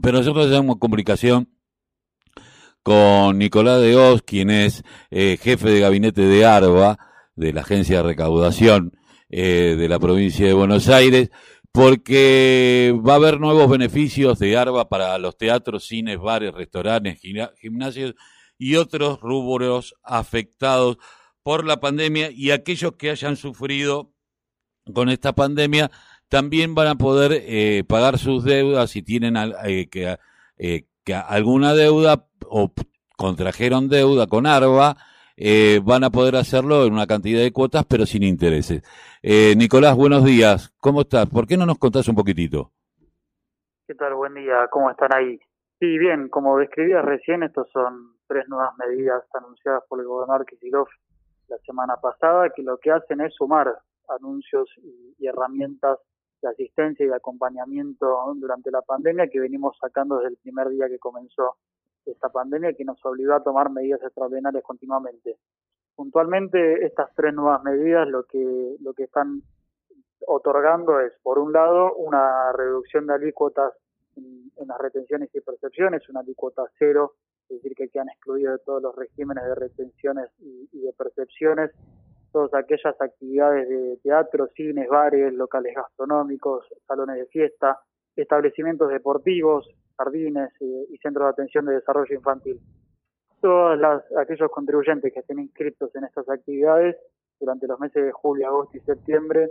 Pero nosotros tenemos comunicación con Nicolás de Oz, quien es eh, jefe de gabinete de ARBA, de la Agencia de Recaudación eh, de la provincia de Buenos Aires, porque va a haber nuevos beneficios de ARBA para los teatros, cines, bares, restaurantes, gimnasios y otros rubros afectados por la pandemia y aquellos que hayan sufrido con esta pandemia también van a poder eh, pagar sus deudas si tienen eh, que, eh, que, alguna deuda o contrajeron deuda con ARBA, van a poder hacerlo en una cantidad de cuotas pero sin intereses. Nicolás, buenos días. ¿Cómo estás? ¿Por qué no nos contás un poquitito? ¿Qué tal? Buen día. ¿Cómo están ahí? Sí, bien, como describías recién, estos son tres nuevas medidas anunciadas por el gobernador Kicillof la semana pasada, que lo que hacen es sumar anuncios y, herramientas de asistencia y de acompañamiento durante la pandemia que venimos sacando desde el primer día que comenzó esta pandemia que nos obligó a tomar medidas extraordinarias continuamente. Puntualmente estas tres nuevas medidas lo que lo que están otorgando es por un lado una reducción de alícuotas en, las retenciones y percepciones, una alícuota cero es decir, que quedan excluidos de todos los regímenes de retenciones y, de percepciones, todas aquellas actividades de teatro, cines, bares, locales gastronómicos, salones de fiesta, establecimientos deportivos, jardines eh, y centros de atención de desarrollo infantil. Todos aquellos contribuyentes que estén inscritos en estas actividades durante los meses de julio, agosto y septiembre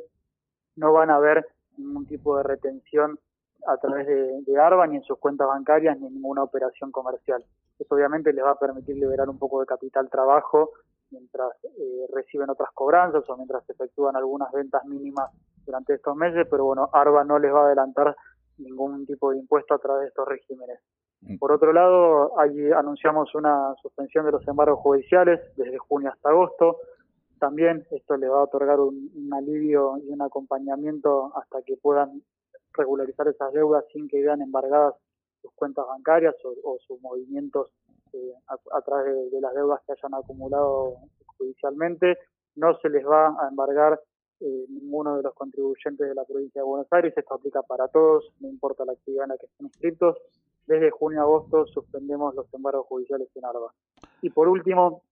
no van a ver ningún tipo de retención a través de, de ARBA ni en sus cuentas bancarias ni en ninguna operación comercial. Eso obviamente les va a permitir liberar un poco de capital trabajo mientras eh, reciben otras cobranzas o mientras efectúan algunas ventas mínimas durante estos meses, pero bueno, ARBA no les va a adelantar ningún tipo de impuesto a través de estos regímenes. Por otro lado, ahí anunciamos una suspensión de los embargos judiciales desde junio hasta agosto. También esto le va a otorgar un, un alivio y un acompañamiento hasta que puedan regularizar esas deudas sin que vean embargadas sus cuentas bancarias o, sus movimientos eh, a, través de, las deudas que hayan acumulado judicialmente. No se les va a embargar eh, ninguno de los contribuyentes de la provincia de Buenos Aires. Esto aplica para todos, no importa la actividad en la que estén inscritos. Desde junio a agosto suspendemos los embargos judiciales en ARBA. Y por último,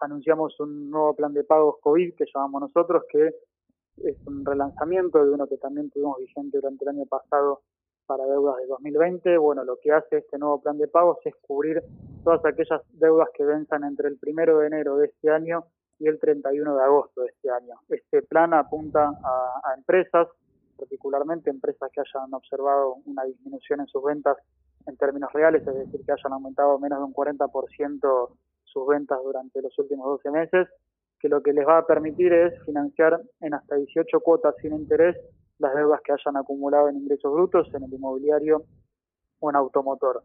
anunciamos un nuevo plan de pagos COVID que llamamos nosotros, que es un relanzamiento de uno que también tuvimos vigente durante el año pasado para deudas de 2020. Bueno, lo que hace este nuevo plan de pagos es cubrir todas aquellas deudas que venzan entre el primero de enero de este año y el 31 de agosto de este año. Este plan apunta a, empresas, particularmente empresas que hayan observado una disminución en sus ventas en términos reales, es decir, que hayan aumentado menos de un 40% sus ventas durante los últimos 12 meses que lo que les va a permitir es financiar en hasta 18 cuotas sin interés las deudas que hayan acumulado en ingresos brutos en el inmobiliario o en automotor.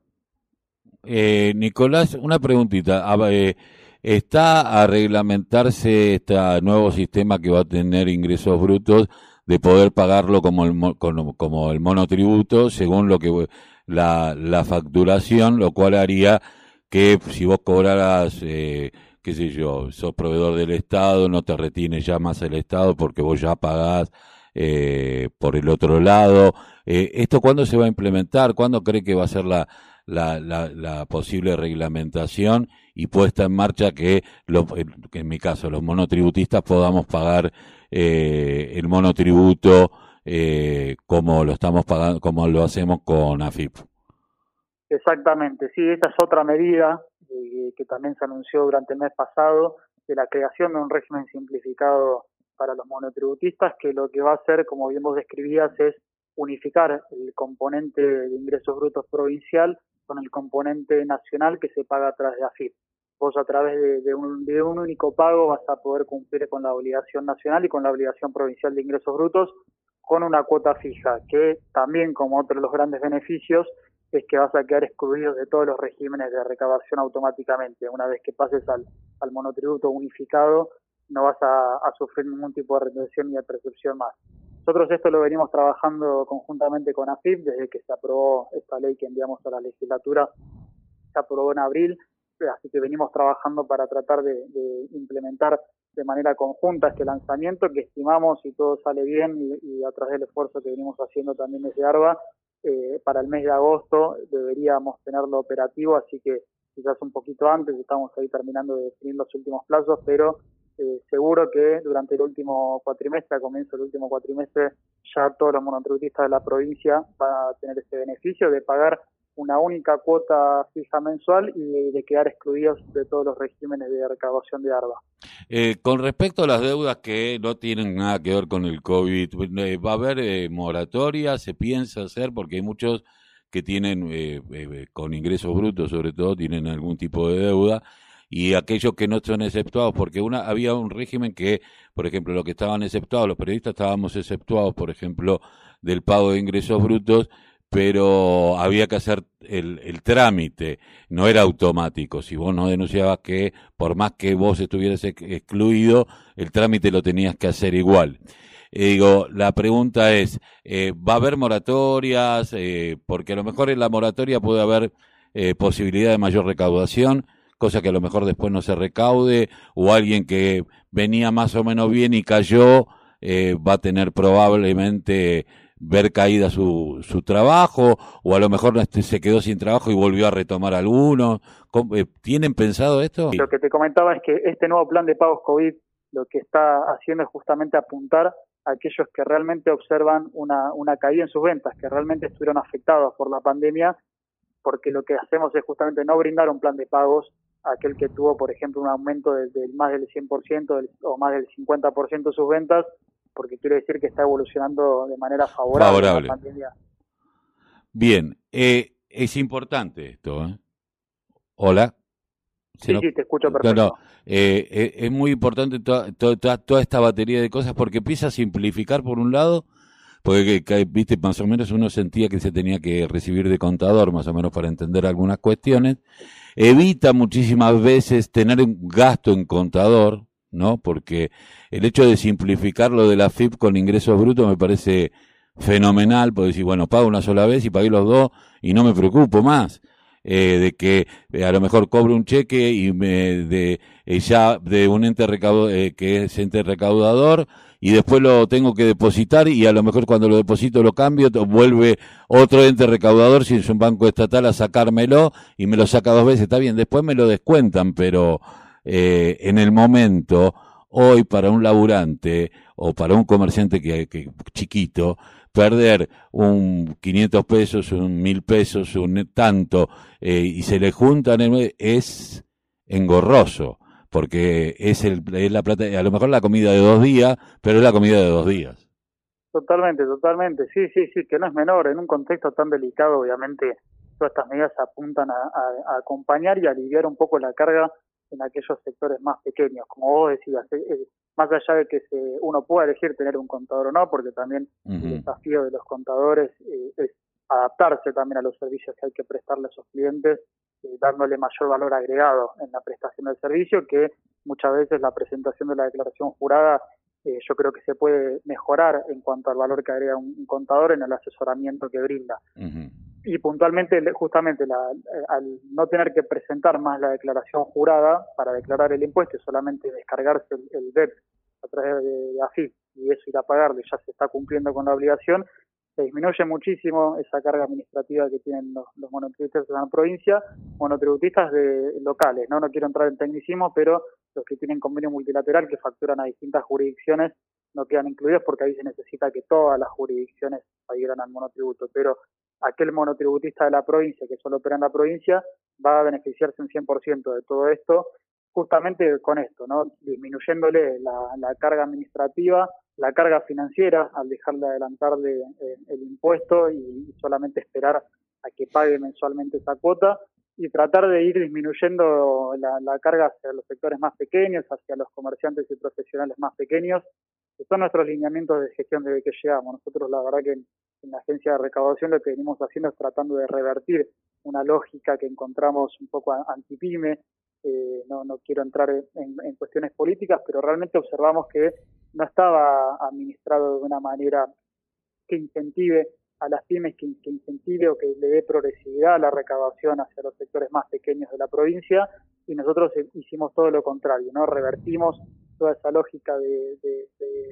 Eh, Nicolás, una preguntita. Eh, ¿Está a reglamentarse este nuevo sistema que va a tener ingresos brutos de poder pagarlo como el, como el monotributo según lo que la, la facturación, lo cual haría que si vos cobraras eh, qué sé yo, sos proveedor del Estado, no te retienes ya más el Estado porque vos ya pagás eh, por el otro lado. Eh, ¿Esto cuándo se va a implementar? ¿Cuándo cree que va a ser la, la, la, posible reglamentación y puesta en marcha que, en mi caso, los monotributistas podamos pagar eh, el monotributo eh, como lo estamos pagando, como lo hacemos con AFIP? Exactamente, sí, esta es otra medida eh, que también se anunció durante el mes pasado, de la creación de un régimen simplificado para los monotributistas, que lo que va a hacer, como bien vos describías, es unificar el componente de ingresos brutos provincial con el componente nacional que se paga a través de AFIP. Vos a través de, un, de un único pago vas a poder cumplir con la obligación nacional y con la obligación provincial de ingresos brutos con una cuota fija, que también como otro de los grandes beneficios es que vas a quedar excluido de todos los regímenes de recaudación automáticamente. Una vez que pases al, al monotributo unificado, no vas a, sufrir ningún tipo de retención ni de percepción más. Nosotros esto lo venimos trabajando conjuntamente con AFIP desde que se aprobó esta ley que enviamos a la legislatura, se aprobó en abril, así que venimos trabajando para tratar de, implementar de manera conjunta este lanzamiento que estimamos, si todo sale bien y, y a través del esfuerzo que venimos haciendo también desde ARBA, eh, para el mes de agosto deberíamos tenerlo operativo, así que quizás un poquito antes, estamos ahí terminando de definir los últimos plazos, pero eh, seguro que durante el último cuatrimestre, a comienzo del último cuatrimestre, ya todos los monotributistas de la provincia van a tener ese beneficio de pagar una única cuota fija mensual y de, quedar excluidos de todos los regímenes de recaudación de ARBA. Eh, con respecto a las deudas que no tienen nada que ver con el COVID, eh, ¿va a haber eh, moratoria? ¿Se piensa hacer? Porque hay muchos que tienen, con ingresos brutos sobre todo, tienen algún tipo de deuda y aquellos que no son exceptuados, porque una había un régimen que, por ejemplo, los que estaban exceptuados, los periodistas estábamos exceptuados, por ejemplo, del pago de ingresos brutos, pero había que hacer el, el, trámite, no era automático. Si vos no denunciabas que, por más que vos estuvieras excluido, el trámite lo tenías que hacer igual. Eh, digo, la pregunta es, eh, ¿va a haber moratorias? Eh, porque a lo mejor en la moratoria puede haber posibilidad de mayor recaudación, cosa que a lo mejor después no se recaude, o alguien que venía más o menos bien y cayó, va a tener probablemente ver caída su, su trabajo o a lo mejor este, se quedó sin trabajo y volvió a retomar alguno. Eh, ¿Tienen pensado esto? Lo que te comentaba es que este nuevo plan de pagos COVID lo que está haciendo es justamente apuntar a aquellos que realmente observan una, una caída en sus ventas, que realmente estuvieron afectados por la pandemia, porque lo que hacemos es justamente no brindar un plan de pagos aquel que tuvo, por ejemplo, un aumento del, más del 100% o más del 50% de sus ventas porque quiere decir que está evolucionando de manera favorable. La pandemia. Bien, eh, es importante esto. ¿eh? Hola. Sí, sí, te escucho perfecto. Eh, eh, es muy importante toda, toda, toda, esta batería de cosas porque empieza a simplificar por un lado, porque viste más o menos uno sentía que se tenía que recibir de contador más o menos para entender algunas cuestiones. Evita muchísimas veces tener un gasto en contador, ¿no? Porque el hecho de simplificar lo de la FIP con ingresos brutos me parece fenomenal, porque decir, bueno, pago una sola vez y pagué los dos y no me preocupo más. Eh, de que eh, a lo mejor cobro un cheque y me de eh, ya de un ente que es ente recaudador y después lo tengo que depositar y a lo mejor cuando lo deposito lo cambio vuelve otro ente recaudador si es un banco estatal a sacármelo y me lo saca dos veces está bien después me lo descuentan pero eh, en el momento, hoy para un laburante o para un comerciante que, chiquito, perder un 500 pesos, un 1000 pesos, un tanto, eh, y se le juntan, es engorroso, porque es, el, es la plata, a lo mejor la comida de dos días, pero es la comida de dos días. Totalmente, totalmente, sí, sí, sí, que no es menor, en un contexto tan delicado, obviamente, todas estas medidas apuntan a acompañar y aliviar un poco la carga en aquellos sectores más pequeños. Como vos decías, eh, eh, más allá de que se, uno pueda elegir tener un contador o no, porque también el desafío de los contadores eh, es adaptarse también a los servicios que hay que prestarle a esos clientes, dándole mayor valor agregado en la prestación del servicio, que muchas veces la presentación de la declaración jurada yo creo que se puede mejorar en cuanto al valor que agrega un, contador en el asesoramiento que brinda y puntualmente, justamente, la, eh, al no tener que presentar más la declaración jurada para declarar el impuesto solamente descargarse el, el DEP a través de, AFIP y eso ir a pagarle, ya se está cumpliendo con la obligación, se disminuye muchísimo esa carga administrativa que tienen los, monotributistas de la provincia, monotributistas de locales, ¿no? no quiero entrar en tecnicismo, pero los que tienen convenio multilateral que facturan a distintas jurisdicciones no quedan incluidos porque ahí se necesita que todas las jurisdicciones adhieran al monotributo, pero aquel monotributista de la provincia que solo opera en la provincia va a beneficiarse un 100% de todo esto, justamente con esto, ¿no? disminuyéndole la, carga administrativa, la carga financiera al dejarle adelantarle eh, el impuesto y, solamente esperar a que pague mensualmente esa cuota y tratar de ir disminuyendo la, la, carga hacia los sectores más pequeños, hacia los comerciantes y profesionales más pequeños, que son nuestros lineamientos de gestión desde que llegamos. Nosotros la verdad que en la agencia de recaudación lo que venimos haciendo es tratando de revertir una lógica que encontramos un poco antipime. Eh, no, no quiero entrar en, cuestiones políticas, pero realmente observamos que no estaba administrado de una manera que incentive a las pymes, que, incentive o que le dé progresividad a la recaudación hacia los sectores más pequeños de la provincia y nosotros hicimos todo lo contrario, ¿no? Revertimos toda esa lógica de, de,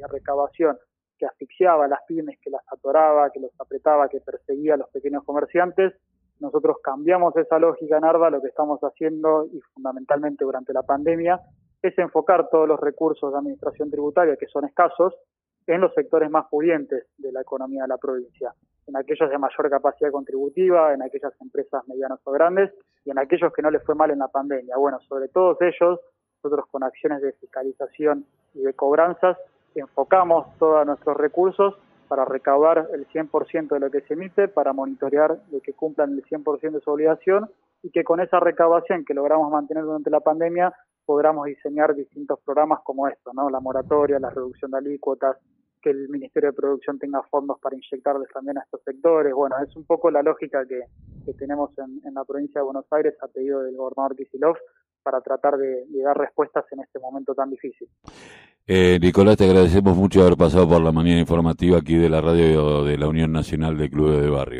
recabación que asfixiaba a las pymes, que las asesoraba, que los apretaba, que perseguía a los pequeños comerciantes. Nosotros cambiamos esa lógica en ARBA, lo que estamos haciendo y fundamentalmente durante la pandemia es enfocar todos los recursos de administración tributaria, que son escasos, en los sectores más pudientes de la economía de la provincia, en aquellos de mayor capacidad contributiva, en aquellas empresas medianas o grandes y en aquellos que no les fue mal en la pandemia. Bueno, sobre todos ellos, nosotros con acciones de fiscalización y de cobranzas enfocamos todos nuestros recursos para recaudar el 100% de lo que se emite, para monitorear de que cumplan el 100% de su obligación y que con esa recaudación que logramos mantener durante la pandemia podamos diseñar distintos programas como esto, ¿no? La moratoria, la reducción de alícuotas, que el Ministerio de Producción tenga fondos para inyectarles también a estos sectores. Bueno, es un poco la lógica que, tenemos en, la provincia de Buenos Aires a pedido del gobernador Kisilov para tratar de, dar respuestas en este momento tan difícil. Eh, Nicolás, te agradecemos mucho haber pasado por la mañana informativa aquí de la radio de la Unión Nacional de Clubes de Barrio.